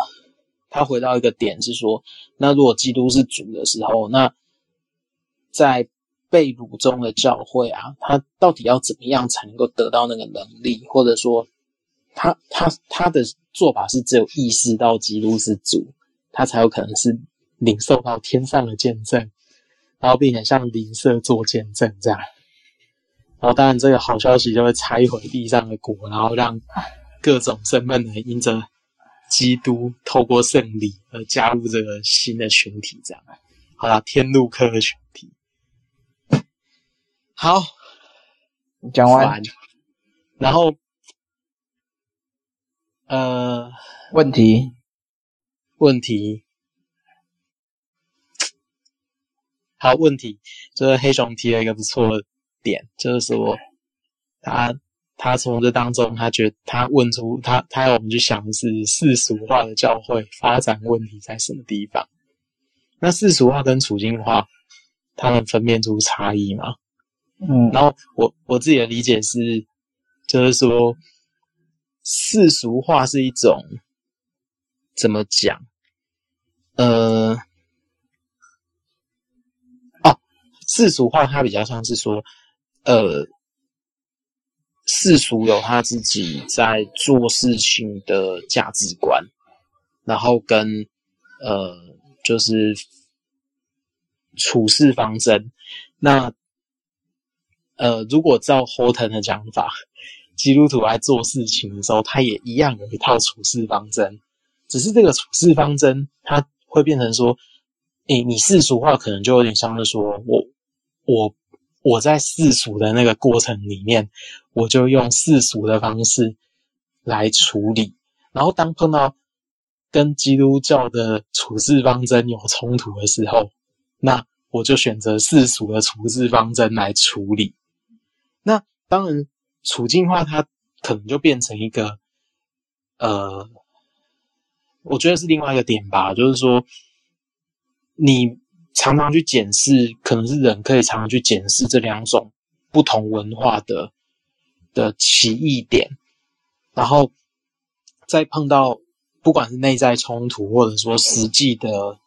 他回到一个点是说，那如果基督是主的时候，那在被掳中的教会啊，他到底要怎么样才能够得到那个能力？或者说他，他他的做法是只有意识到基督是主，他才有可能是领受到天上的见证，然后并且向邻舍做见证这样。然后，当然，这个好消息就会拆毁地上的国，然后让各种身份的人因着基督透过圣礼而加入这个新的群体。这样，好了，天路客的群体。好，讲完。然后，呃，问题，问题，好，问题，就是黑熊提了一个不错的。点就是说，他他从这当中，他觉得他问出他他要我们去想的是世俗化的教会发展问题在什么地方？那世俗化跟处境化，他能分辨出差异吗？嗯，然后我我自己的理解是，就是说世俗化是一种怎么讲？呃，哦，世俗化它比较像是说。呃，世俗有他自己在做事情的价值观，然后跟呃，就是处事方针。那呃，如果照侯腾的讲法，基督徒来做事情的时候，他也一样有一套处事方针，只是这个处事方针，他会变成说，诶，你世俗化可能就有点像是说我我。我在世俗的那个过程里面，我就用世俗的方式来处理。然后当碰到跟基督教的处事方针有冲突的时候，那我就选择世俗的处事方针来处理。那当然，处境化它可能就变成一个，呃，我觉得是另外一个点吧，就是说你。常常去检视，可能是人可以常常去检视这两种不同文化的的奇异点，然后再碰到不管是内在冲突或者说实际的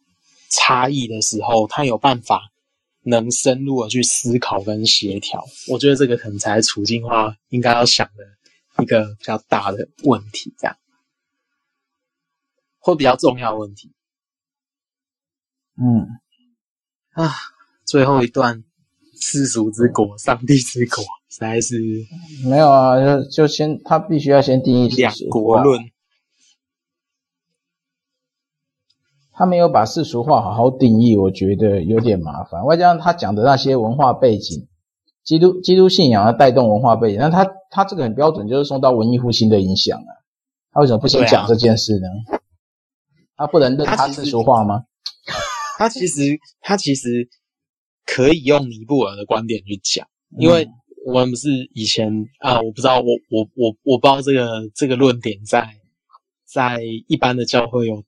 差异的时候，他有办法能深入的去思考跟协调。我觉得这个可能才是处境化应该要想的一个比较大的问题，这样或比较重要的问题。嗯。啊，最后一段世俗之国，上帝之国，实在是没有啊，就就先他必须要先定义两国论，他没有把世俗化好好定义，我觉得有点麻烦。外加上他讲的那些文化背景，基督基督信仰要带动文化背景，那他他这个很标准，就是受到文艺复兴的影响啊。他为什么不先讲这件事呢？啊、他不能认他世俗化吗？他其实，他其实可以用尼布尔的观点去讲，因为我们不是以前啊，我不知道，我我我我不知道这个这个论点在在一般的教会有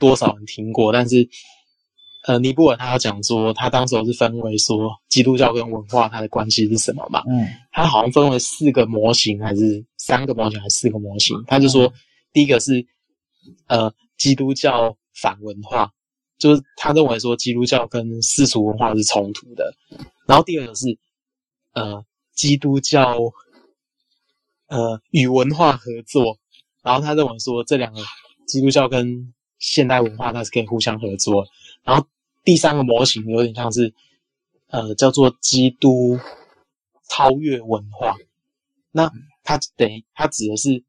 多少人听过，但是呃，尼布尔他要讲说，他当时是分为说基督教跟文化它的关系是什么嘛？嗯，他好像分为四个模型，还是三个模型，还是四个模型？他就说，第一个是呃，基督教反文化。就是他认为说基督教跟世俗文化是冲突的，然后第二个是，呃，基督教，呃，与文化合作，然后他认为说这两个基督教跟现代文化它是可以互相合作，然后第三个模型有点像是，呃，叫做基督超越文化，那它等于它指的是，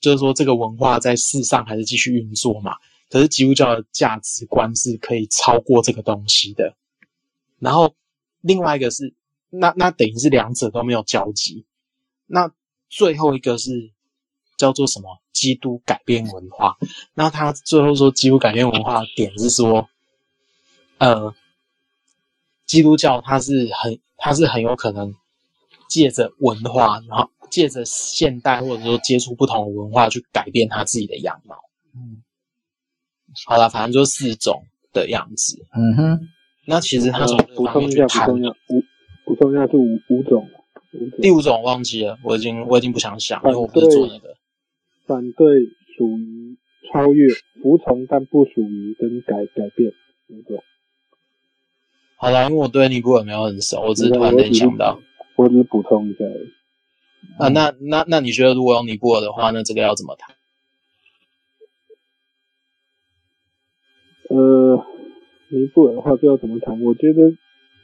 就是说这个文化在世上还是继续运作嘛。可是基督教的价值观是可以超过这个东西的，然后另外一个是，那那等于是两者都没有交集。那最后一个是叫做什么？基督改变文化。那他最后说基督改变文化的点是说，呃，基督教它是很它是很有可能借着文化，然后借着现代或者说接触不同的文化去改变他自己的样貌。嗯。好了，反正就四种的样子。嗯哼，那其实他从补充一下，补充一下，五补充一下是五五种。第五种我忘记了，我已经我已经不想想，因为我不是做那个。反对属于超越，服从但不属于跟改改变五种。好了，因为我对尼泊尔没有很熟，我只是突然间想到，我只是补充一下而已。啊，那那那你觉得如果用尼泊尔的话，那这个要怎么谈？呃，尼布尔的话，这要怎么谈？我觉得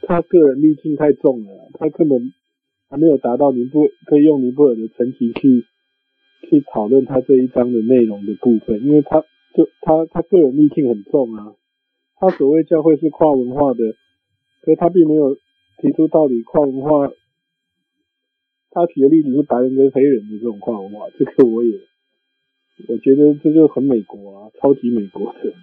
他个人滤镜太重了，他根本还没有达到尼布可以用尼布尔的层级去去讨论他这一章的内容的部分，因为他就他他个人滤镜很重啊。他所谓教会是跨文化的，可是他并没有提出到底跨文化。他举的例子是白人跟黑人的这种跨文化，这个我也我觉得这就很美国啊，超级美国的。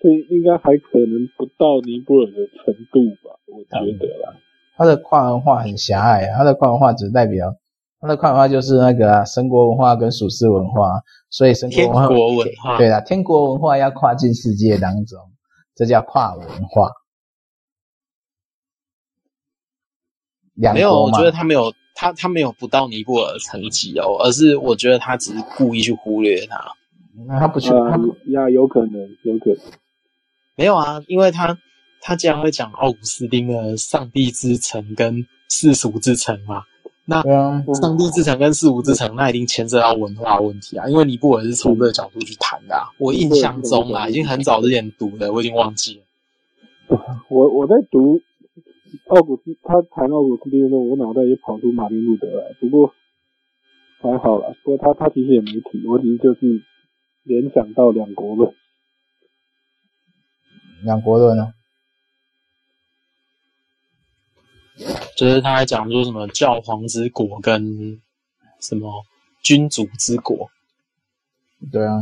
所以应该还可能不到尼泊尔的程度吧，我觉得啦。他的跨文化很狭隘，他的跨文化只代表他的跨文化就是那个啊，神国文化跟属世文化，所以神国文化，天国文化对啦，天国文化要跨进世界当中，这叫跨文化。没有，我觉得他没有，他他没有不到尼泊尔的层级哦，而是我觉得他只是故意去忽略他。那他不去，啊，呀，有可能，有可能。没有啊，因为他他既然会讲奥古斯丁的上帝之城跟世俗之城嘛，那上帝之城跟世俗之城，那一定牵涉到文化问题啊。因为尼布尔是从这个角度去谈的啊。我印象中啊，已经很早之前读的，我已经忘记了。我我在读奥古斯，他谈奥古斯丁的时候，我脑袋也跑出马丁路德来。不过还好啦，不过他他其实也没提，我只是就是联想到两国论。两国论呢？就是他还讲说什么教皇之国跟什么君主之国。对啊。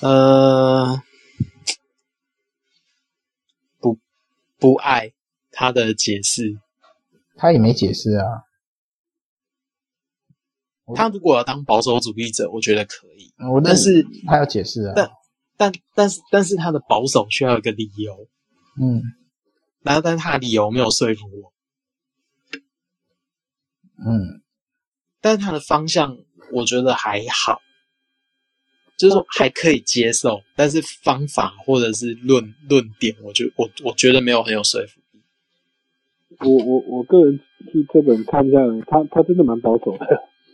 呃，不不爱他的解释，他也没解释啊。他如果要当保守主义者，我觉得可以。我但是他要解释啊。但但但是但是他的保守需要一个理由，嗯，然后但是他的理由没有说服我，嗯，但是他的方向我觉得还好，就是说还可以接受，但是方法或者是论论点，我觉我我觉得没有很有说服力。我我我个人是这本看下来，他他真的蛮保守的，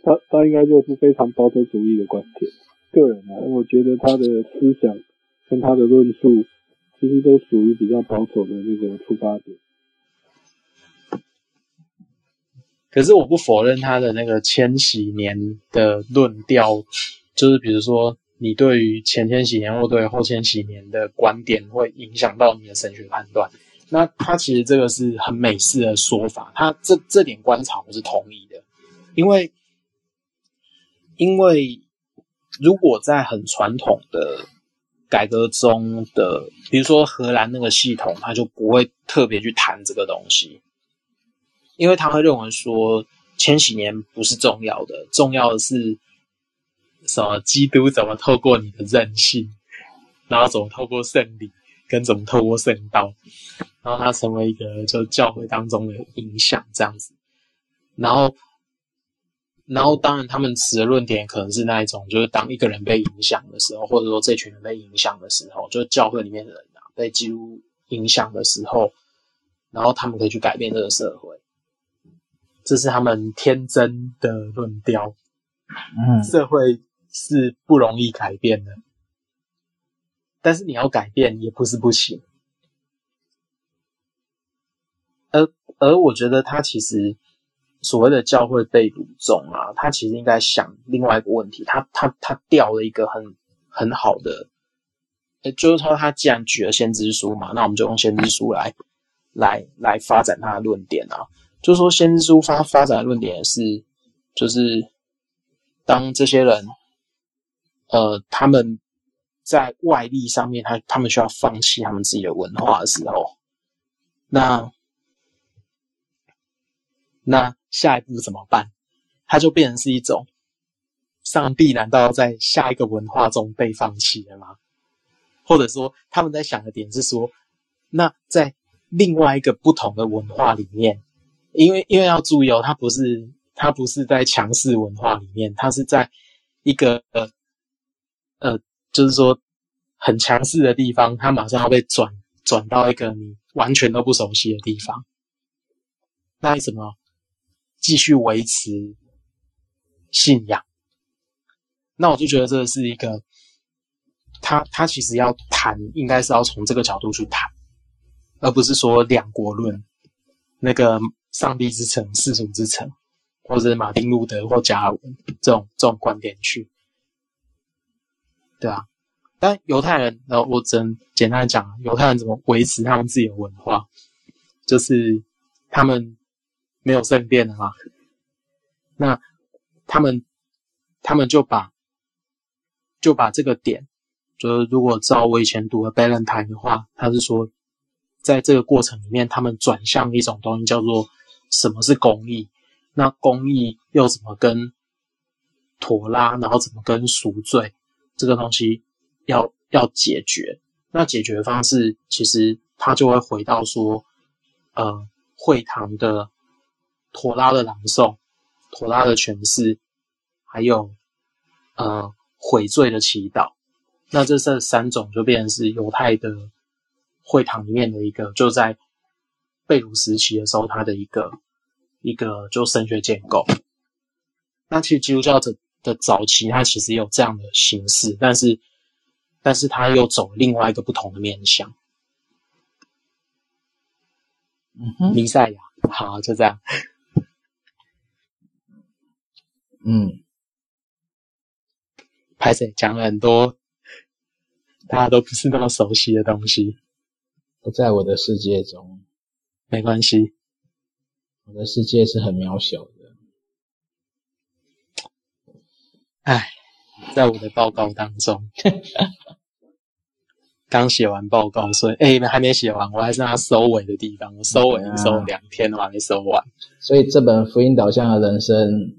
他他应该就是非常保守主义的观点。个人啊，我觉得他的思想跟他的论述，其实都属于比较保守的那个出发点。可是我不否认他的那个千禧年的论调，就是比如说你对于前千禧年或对后千禧年的观点，会影响到你的神学判断。那他其实这个是很美式的说法，他这这点观察我是同意的，因为因为。如果在很传统的改革中的，比如说荷兰那个系统，他就不会特别去谈这个东西，因为他会认为说千禧年不是重要的，重要的是什么？基督怎么透过你的韧性，然后怎么透过圣礼，跟怎么透过圣道，然后他成为一个就教会当中的影响这样子，然后。然后，当然，他们持的论点可能是那一种，就是当一个人被影响的时候，或者说这群人被影响的时候，就是教会里面的人啊，被基督影响的时候，然后他们可以去改变这个社会，这是他们天真的论调。嗯，社会是不容易改变的，但是你要改变也不是不行。而而我觉得他其实。所谓的教会被掳中啊，他其实应该想另外一个问题，他他他掉了一个很很好的，就是说他既然举了先知书嘛，那我们就用先知书来来来发展他的论点啊，就是说先知书发发展的论点是，就是当这些人，呃，他们在外力上面，他他们需要放弃他们自己的文化的时候，那。那下一步怎么办？它就变成是一种，上帝难道在下一个文化中被放弃了吗？或者说，他们在想的点是说，那在另外一个不同的文化里面，因为因为要注意哦，它不是它不是在强势文化里面，它是在一个呃呃，就是说很强势的地方，它马上要被转转到一个你完全都不熟悉的地方，那为什么？继续维持信仰，那我就觉得这是一个，他他其实要谈，应该是要从这个角度去谈，而不是说两国论，那个上帝之城、世俗之城，或者马丁路德或加尔文这种这种观点去，对啊。但犹太人，然后我只能简单讲，犹太人怎么维持他们自己的文化，就是他们。没有圣殿的嘛？那他们他们就把就把这个点，就是如果照我以前读的 Ballantyne 的话，他是说，在这个过程里面，他们转向一种东西，叫做什么是公义？那公义又怎么跟妥拉，然后怎么跟赎罪这个东西要要解决？那解决方式其实他就会回到说，呃，会堂的。妥拉的朗诵，妥拉的诠释，还有呃悔罪的祈祷，那这这三种就变成是犹太的会堂里面的一个，就在贝鲁时期的时候，它的一个一个就神学建构。那其实基督教的的早期，它其实也有这样的形式，但是但是它又走另外一个不同的面向。嗯哼，弥赛亚，好，就这样。嗯，拍摄讲了很多大家都不是那么熟悉的东西，不在我的世界中，没关系，我的世界是很渺小的。哎，在我的报告当中，刚写完报告，所以哎，还没写完，我还是他收尾的地方，我收尾收了两天，我还没收完，所以这本福音导向的人生。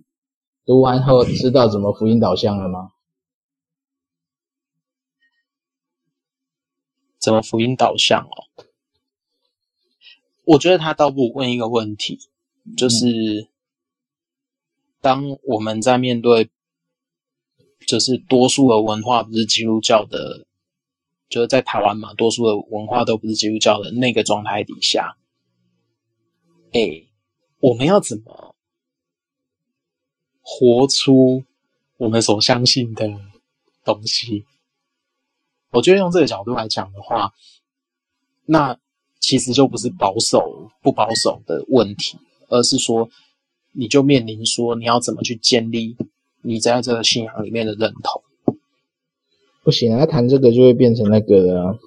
读完后知道怎么福音导向了吗？怎么福音导向哦？我觉得他倒不问一个问题，就是当我们在面对，就是多数的文化不是基督教的，就是在台湾嘛，多数的文化都不是基督教的那个状态底下，哎，我们要怎么？活出我们所相信的东西，我觉得用这个角度来讲的话，那其实就不是保守不保守的问题，而是说，你就面临说你要怎么去建立你在这个信仰里面的认同。不行啊，他谈这个就会变成那个了，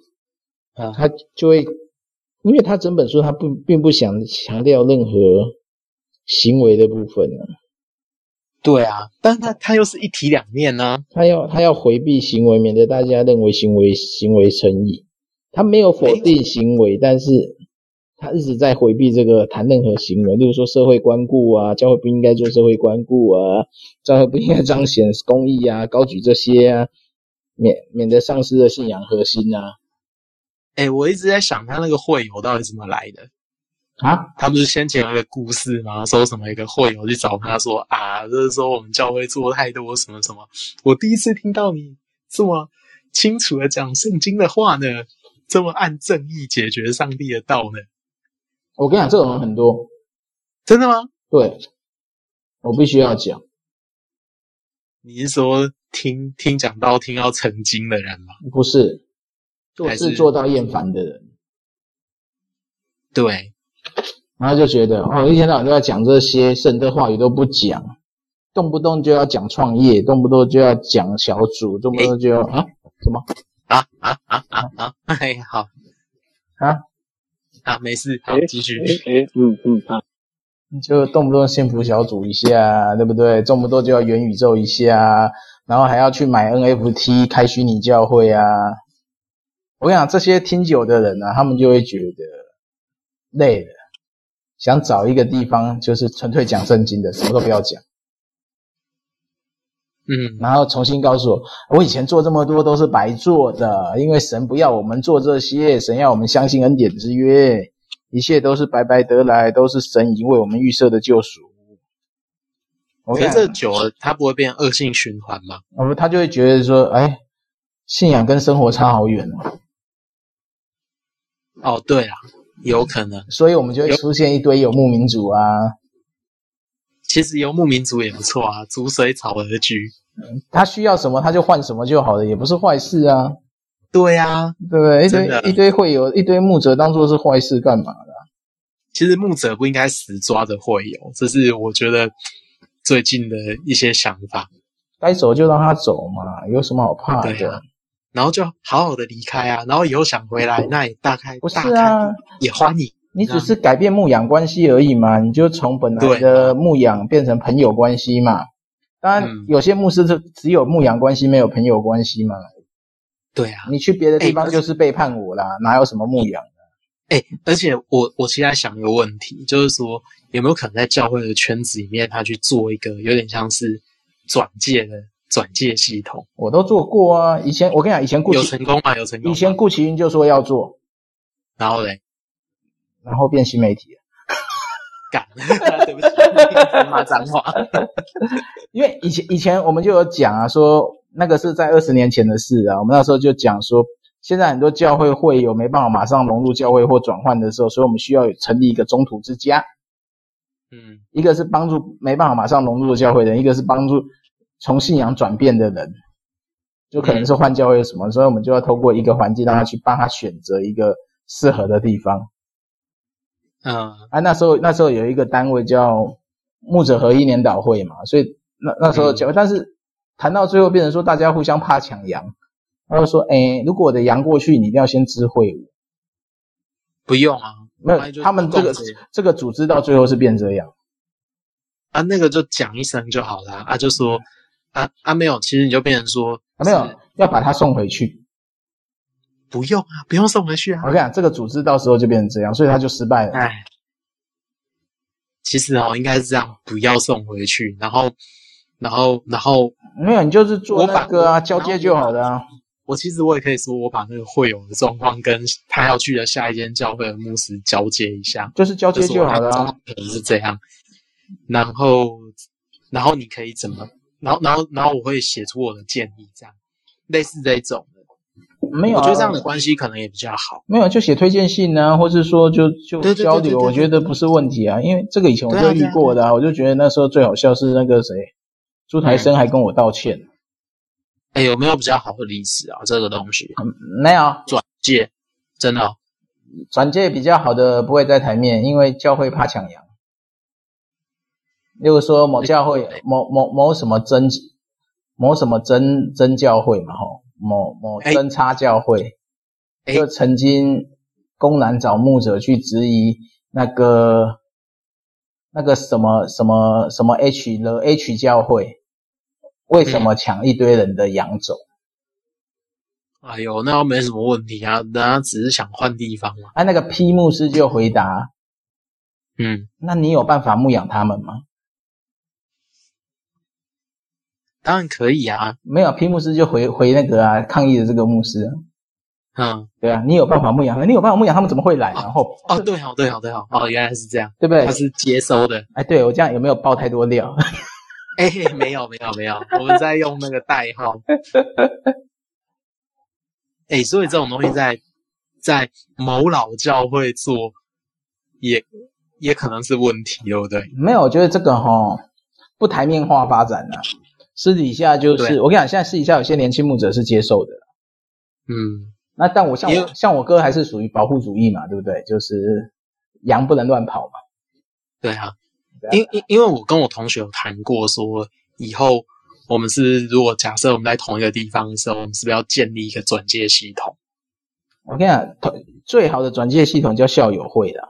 啊，他就会，因为他整本书他不并不想强调任何行为的部分呢。对啊，但是他他又是一体两面呢、啊。他要他要回避行为，免得大家认为行为行为成瘾。他没有否定行为，但是他一直在回避这个谈任何行为，例如说社会关顾啊，教会不应该做社会关顾啊，教会不应该彰显公益啊，高举这些啊，免免得丧失了信仰核心啊。哎，我一直在想他那个会友到底怎么来的。啊，他不是先前有一个故事吗？说什么一个会友去找他说啊，就是说我们教会做太多什么什么。我第一次听到你这么清楚的讲圣经的话呢，这么按正义解决上帝的道呢。我跟你讲，这种人很多，真的吗？对，我必须要讲。你是说听听讲到听到成精的人吗？不是，做事做到厌烦的人。对。然后就觉得哦，一天到晚都在讲这些圣德话语都不讲，动不动就要讲创业，动不动就要讲小组，动不动就要啊什么啊啊啊啊啊！哎，好啊啊，没事，好继续。哎嗯嗯啊，就动不动幸福小组一下，对不对？动不动就要元宇宙一下，然后还要去买 NFT 开虚拟教会啊！我跟你讲，这些听久的人呢、啊，他们就会觉得累了。想找一个地方，就是纯粹讲圣经的，什么都不要讲。嗯，然后重新告诉我，我以前做这么多都是白做的，因为神不要我们做这些，神要我们相信恩典之约，一切都是白白得来，都是神已经为我们预设的救赎。我觉得这久了，他不会变恶性循环吗？我们他就会觉得说，哎，信仰跟生活差好远哦。哦，对啊。有可能，所以我们就会出现一堆游牧民族啊。其实游牧民族也不错啊，逐水草而居。他需要什么他就换什么就好了，也不是坏事啊。对啊，对不对？一堆一堆会有，一堆牧者当做是坏事干嘛的？其实牧者不应该死抓着会有，这是我觉得最近的一些想法。该走就让他走嘛，有什么好怕的？然后就好好的离开啊，然后以后想回来，那也大概不是啊，也欢迎。你只是改变牧养关系而已嘛，你就从本来的牧养变成朋友关系嘛。当然，有些牧师是只有牧养关系，没有朋友关系嘛。对啊，你去别的地方就是背叛我啦，哪有什么牧养的？哎，而且我我现在想一个问题，就是说有没有可能在教会的圈子里面，他去做一个有点像是转介的？转介系统我都做过啊，以前我跟你讲，以前顾有成功吗？有成功。以前顾奇云就说要做，然后嘞，然后变新媒体了，干，对不起，骂脏话。因为以前以前我们就有讲啊，说那个是在二十年前的事啊，我们那时候就讲说，现在很多教会会有没办法马上融入教会或转换的时候，所以我们需要成立一个中途之家。嗯，一个是帮助没办法马上融入的教会的人，一个是帮助。从信仰转变的人，就可能是换教会什么，嗯、所以我们就要透过一个环境，让他去帮他选择一个适合的地方。嗯，啊，那时候那时候有一个单位叫牧者合一年导会嘛，所以那那时候教会，嗯、但是谈到最后变成说大家互相怕抢羊，他就说，哎，如果我的羊过去，你一定要先知会我。不用啊，没有，他们这个这个组织到最后是变这样。啊，那个就讲一声就好了啊，就说。啊啊没有，其实你就变成说啊没有，要把他送回去，不用啊，不用送回去啊。我跟你讲，这个组织到时候就变成这样，所以他就失败了。哎，其实哦，应该是这样，不要送回去，然后，然后，然后没有，你就是做那个啊，交接就好了啊。我其实我也可以说，我把那个会友的状况跟他要去的下一间教会的牧师交接一下，就是交接就好了啊。可能是这样，然后，然后你可以怎么？然后，然后，然后我会写出我的建议，这样类似这种的，没有、啊，我觉得这样的关系可能也比较好。没有，就写推荐信啊，或是说就就交流，我觉得不是问题啊。因为这个以前我就遇过的啊，我就觉得那时候最好笑是那个谁，朱台生还跟我道歉。哎，有没有比较好的例子啊？这个东西、嗯、没有转介，真的、哦、转介比较好的不会在台面，因为教会怕抢羊。例如说某教会某某某什么真某什么真真教会嘛吼，某某真差教会，就曾经公然找牧者去质疑那个那个什么什么什么 H 了 H 教会，为什么抢一堆人的羊走？嗯、哎呦，那又没什么问题啊，人家只是想换地方嘛。哎、啊，那个 P 牧师就回答，嗯，那你有办法牧养他们吗？当然可以啊，没有皮牧师就回回那个啊抗议的这个牧师。嗯，对啊，你有办法牧养，你有办法牧养，他们怎么会来？哦、然后哦，对哦，对哦，对哦，哦，原来是这样，对不对？他是接收的。哎，对我这样有没有爆太多料？哎，没有，没有，没有，我们在用那个代号。哎，所以这种东西在在某老教会做，也也可能是问题，对不对？没有，我觉得这个哈不台面化发展啊，私底下就是我跟你讲，现在私底下有些年轻牧者是接受的，嗯。那但我像我像我哥还是属于保护主义嘛，对不对？就是羊不能乱跑嘛。对啊，因因因为我跟我同学有谈过，说以后我们是如果假设我们在同一个地方的时候，我们是不是要建立一个转介系统？我跟你讲，最好的转介系统叫校友会啦。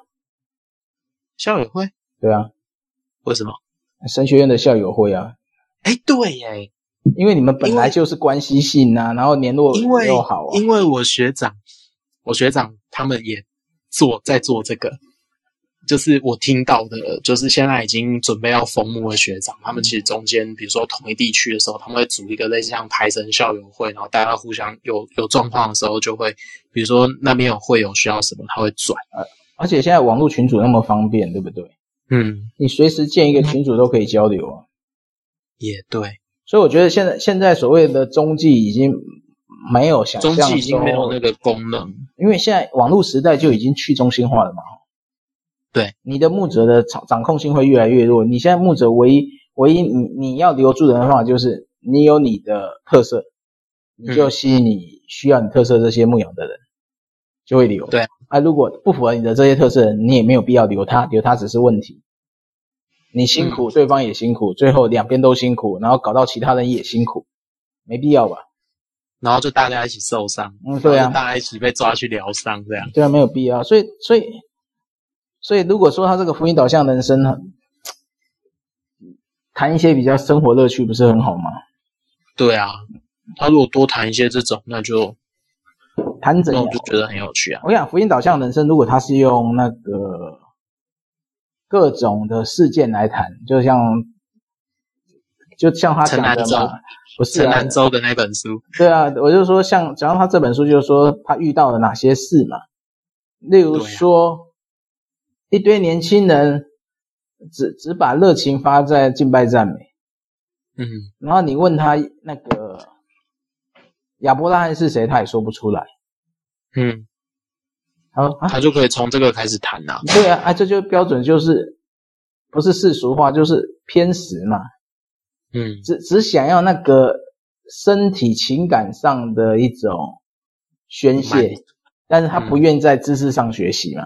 校友会？对啊。为什么？神学院的校友会啊。哎，对耶。因为你们本来就是关系性啊，然后联络又好啊。因为我学长，我学长他们也做在做这个，就是我听到的，就是现在已经准备要封墓的学长，他们其实中间，比如说同一地区的时候，他们会组一个类似像台神校友会，然后大家互相有有状况的时候，就会比如说那边有会有需要什么，他会转。而且现在网络群组那么方便，对不对？嗯，你随时建一个群组都可以交流啊。也对。所以我觉得现在现在所谓的中继已经没有想象中，中继已经没有那个功能，因为现在网络时代就已经去中心化了嘛。对，你的牧者的掌掌控性会越来越弱。你现在牧者唯一唯一你你要留住人的方法就是你有你的特色，你就吸引你需要你特色这些牧养的人，就会留。对啊，如果不符合你的这些特色，你也没有必要留他，留他只是问题。你辛苦，对方也辛苦，最后两边都辛苦，然后搞到其他人也辛苦，没必要吧？然后就大家一起受伤，嗯，对啊，大家一起被抓去疗伤，这样。对啊，没有必要。所以，所以，所以，如果说他这个福音导向人生呢，谈一些比较生活乐趣，不是很好吗？对啊，他如果多谈一些这种，那就谈怎样，我就觉得很有趣啊。我想福音导向人生，如果他是用那个。各种的事件来谈，就像就像他讲的嘛，不是啊，陈南州的那本书。对啊，我就说像，讲到他这本书，就是说他遇到了哪些事嘛。例如说，啊、一堆年轻人只只把热情发在敬拜赞美，嗯，然后你问他那个亚伯拉罕是谁，他也说不出来，嗯。好，他就可以从这个开始谈呐、啊。对啊，啊，这就标准就是不是世俗化，就是偏食嘛。嗯，只只想要那个身体情感上的一种宣泄，但是他不愿意在知识上学习嘛。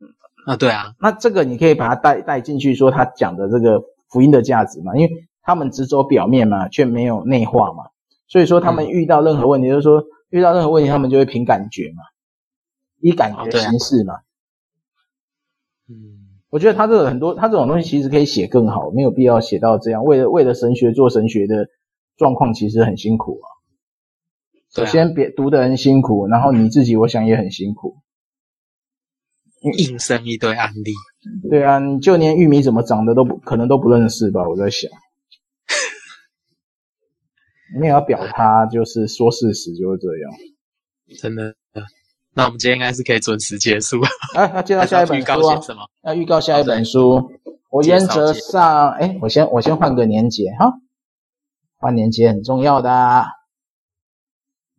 嗯，啊，对啊，那这个你可以把它带带进去，说他讲的这个福音的价值嘛，因为他们只走表面嘛，却没有内化嘛。所以说他们遇到任何问题，嗯、就是说遇到任何问题，他们就会凭感觉嘛。以感觉形式嘛，嗯，我觉得他这个很多，他这种东西其实可以写更好，没有必要写到这样。为了为了神学做神学的状况，其实很辛苦啊。首先别读的人辛苦，然后你自己我想也很辛苦，硬生一堆案例。对啊，你就连玉米怎么长的都不可能都不认识吧？我在想，你也要表他，就是说事实就是这样，真的。那我们今天应该是可以准时结束。哎，要介绍下一本书啊？要预告下一本书。我原则上，哎，我先我先换个年节哈，换年节很重要的，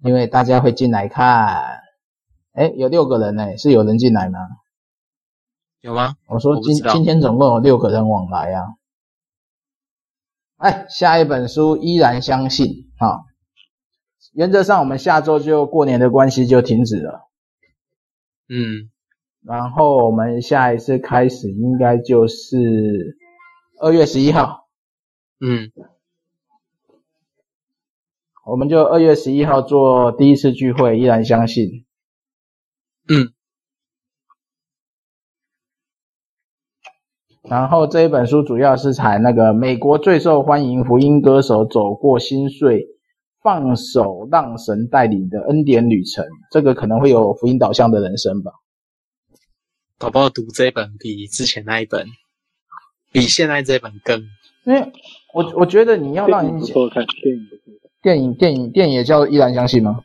因为大家会进来看。哎，有六个人呢，是有人进来吗？有吗？我说今今天总共有六个人往来啊。哎，下一本书依然相信啊。原则上，我们下周就过年的关系就停止了。嗯，然后我们下一次开始应该就是二月十一号。嗯，我们就二月十一号做第一次聚会，依然相信。嗯，然后这一本书主要是采那个美国最受欢迎福音歌手走过心碎，放手让神带领的恩典旅程，这个可能会有福音导向的人生吧。搞不好读这本比之前那一本，比现在这本更。因为我我觉得你要让你不错看电影电影电影电影也叫依然相信吗？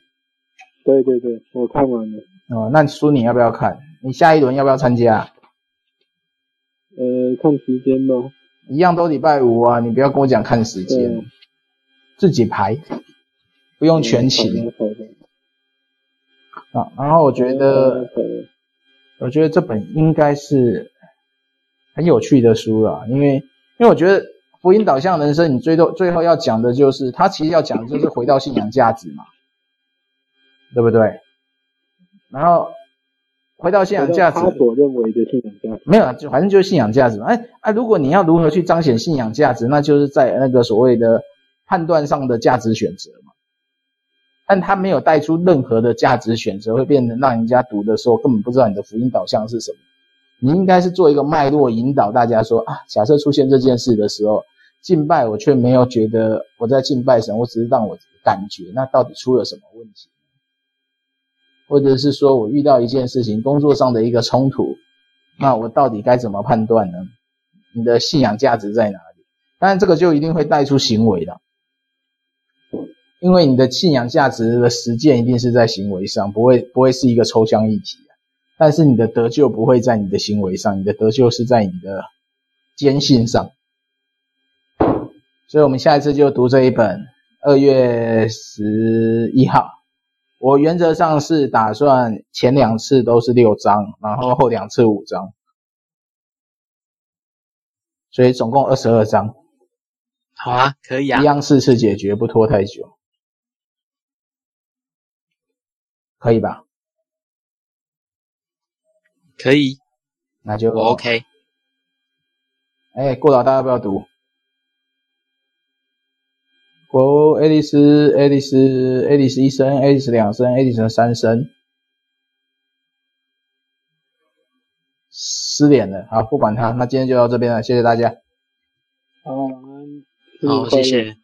对对对，我看完了。哦，那书你要不要看？你下一轮要不要参加？呃，看时间吧。一样都礼拜五啊，你不要跟我讲看时间，自己排，不用全勤。啊，然后我觉得，我觉得这本应该是很有趣的书了，因为因为我觉得福音导向人生，你最多最后要讲的就是，他其实要讲的就是回到信仰价值嘛，对不对？然后。回到信仰价值，他所认为的信仰价值没有，就反正就是信仰价值嘛。哎哎，如果你要如何去彰显信仰价值，那就是在那个所谓的判断上的价值选择嘛。但他没有带出任何的价值选择，会变成让人家读的时候根本不知道你的福音导向是什么。你应该是做一个脉络引导大家说啊，假设出现这件事的时候，敬拜我却没有觉得我在敬拜神，我只是让我感觉，那到底出了什么问题？或者是说我遇到一件事情，工作上的一个冲突，那我到底该怎么判断呢？你的信仰价值在哪里？当然，这个就一定会带出行为的，因为你的信仰价值的实践一定是在行为上，不会不会是一个抽象议题。但是你的得救不会在你的行为上，你的得救是在你的坚信上。所以我们下一次就读这一本，二月十一号。我原则上是打算前两次都是六章，然后后两次五章，所以总共二十二章。好啊，可以啊，一样四次解决，不拖太久，可以吧？可以，那就我 OK。哎，过劳大家要不要读？国爱丽丝，爱丽丝，爱丽丝一声，爱丽丝两声，爱丽丝三声，失联了。好，不管他，那今天就到这边了，谢谢大家。好，晚安。好，谢谢。